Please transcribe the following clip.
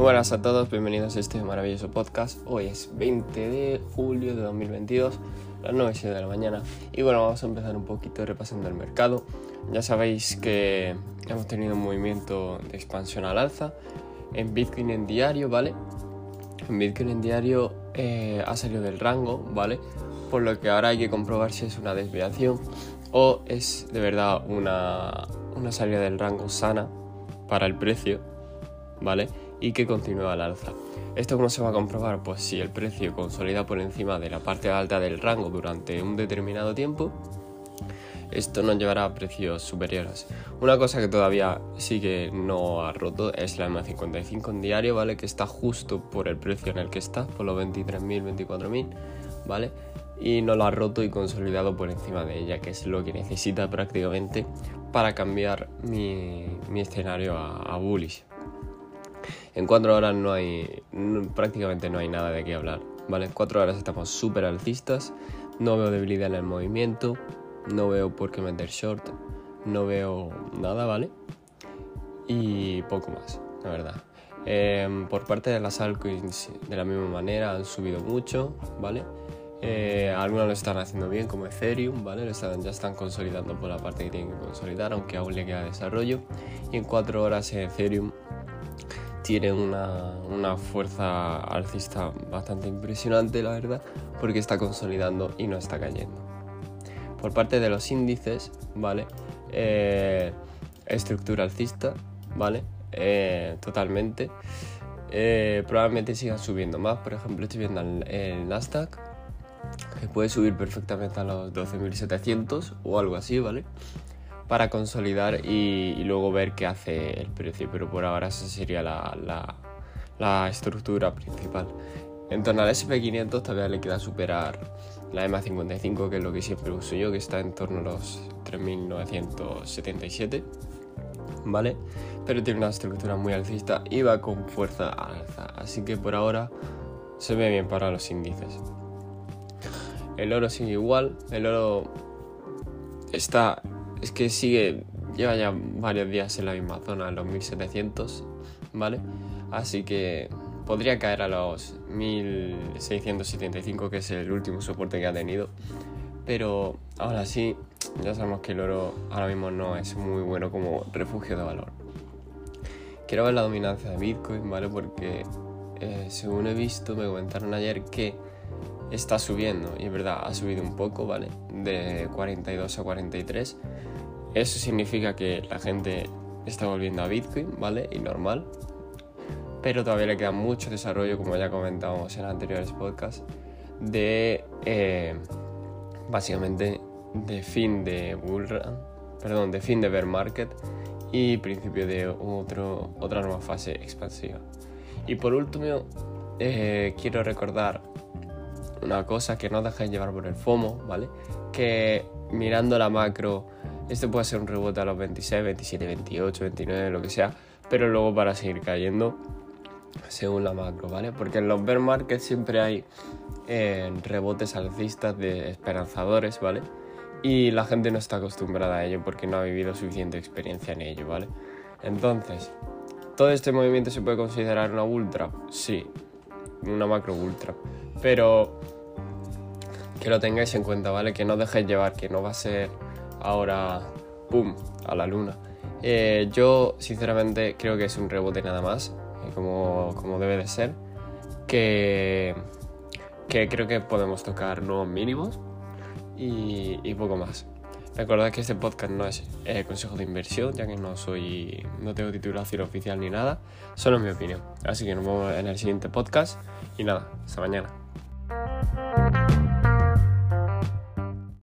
Muy buenas a todos, bienvenidos a este maravilloso podcast. Hoy es 20 de julio de 2022, las 9 de la mañana. Y bueno, vamos a empezar un poquito repasando el mercado. Ya sabéis que hemos tenido un movimiento de expansión al alza en Bitcoin en diario, ¿vale? En Bitcoin en diario eh, ha salido del rango, ¿vale? Por lo que ahora hay que comprobar si es una desviación o es de verdad una, una salida del rango sana para el precio, ¿vale? Y que continúa al alza. ¿Esto cómo se va a comprobar? Pues si el precio consolida por encima de la parte alta del rango durante un determinado tiempo, esto nos llevará a precios superiores. Una cosa que todavía sí que no ha roto es la M55 en diario, ¿vale? Que está justo por el precio en el que está, por los 23.000, 24.000, ¿vale? Y no lo ha roto y consolidado por encima de ella, que es lo que necesita prácticamente para cambiar mi, escenario a, bullish. En cuatro horas no hay, prácticamente no hay nada de qué hablar, ¿vale? En cuatro horas estamos súper alcistas, no veo debilidad en el movimiento, no veo por qué meter short, no veo nada, ¿vale? Y poco más, la verdad. Em, por parte de las altcoins, de la misma manera, han subido mucho, ¿vale? Eh, algunos lo están haciendo bien, como Ethereum, ¿vale? ya están consolidando por la parte que tienen que consolidar, aunque aún le queda desarrollo. Y en cuatro horas Ethereum tiene una, una, fuerza alcista bastante impresionante, la verdad, porque está consolidando y no está cayendo por parte de los índices, ¿vale? Eh, estructura alcista, ¿vale? Eh, totalmente. Eh, probablemente sigan subiendo más. Por ejemplo, estoy viendo el, Nasdaq, que puede subir perfectamente a los 12.700 o algo así, ¿vale? Para consolidar y, luego ver qué hace el precio. Pero por ahora esa sería la, la, la estructura principal. En torno al SP500 todavía le queda superar la EMA 55, que es lo que siempre uso yo, que está en torno a los 3.977, ¿vale? Pero tiene una estructura muy alcista y va con fuerza alza, así que por ahora se ve bien para los índices. El oro sigue igual, el oro está, es que sigue, lleva ya varios días en la misma zona, los 1700, ¿vale? Así que podría caer a los 1675, que es el último soporte que ha tenido. Pero ahora sí, ya sabemos que el oro ahora mismo no es muy bueno como refugio de valor. Quiero ver la dominancia de Bitcoin, ¿vale? Porque eh, según he visto, me comentaron ayer que está subiendo, y es verdad, ha subido un poco, ¿vale? De 42 a 43. Eso significa que la gente está volviendo a Bitcoin, ¿vale? Y normal, pero todavía le queda mucho desarrollo, como ya comentábamos en anteriores podcasts, de eh, básicamente de fin de bull perdón, de fin de bear market y principio de otro, otra nueva fase expansiva. Y por último, eh, quiero recordar una cosa que no dejéis llevar por el FOMO, ¿vale? Que mirando la macro, este puede ser un rebote a los 26, 27, 28, 29, lo que sea, pero luego para seguir cayendo según la macro, ¿vale? Porque en los bear markets siempre hay eh, rebotes alcistas de esperanzadores, ¿vale? Y la gente no está acostumbrada a ello porque no ha vivido suficiente experiencia en ello, ¿vale? Entonces, ¿todo este movimiento se puede considerar una ultra? Sí, una macro ultra. Pero que lo tengáis en cuenta, ¿vale? Que no dejéis llevar, que no va a ser ahora, ¡pum!, a la luna. Eh, yo, sinceramente, creo que es un rebote nada más como, como debe de ser, que, que creo que podemos tocar nuevos mínimos y, y poco más. Recordad que este podcast no es eh, consejo de inversión, ya que no soy, no tengo titulación oficial ni nada, solo es mi opinión. Así que nos vemos en el siguiente podcast y nada, hasta mañana. Mm-hmm.